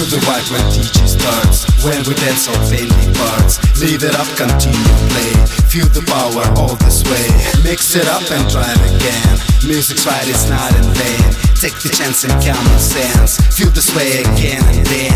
Feel the vibe when DJ starts. When we dance on bending parts. Leave it up, continue play. Feel the power all this way. Mix it up and try again. Music's right, it's not in vain. Take the chance and common sense. Feel this way again and then.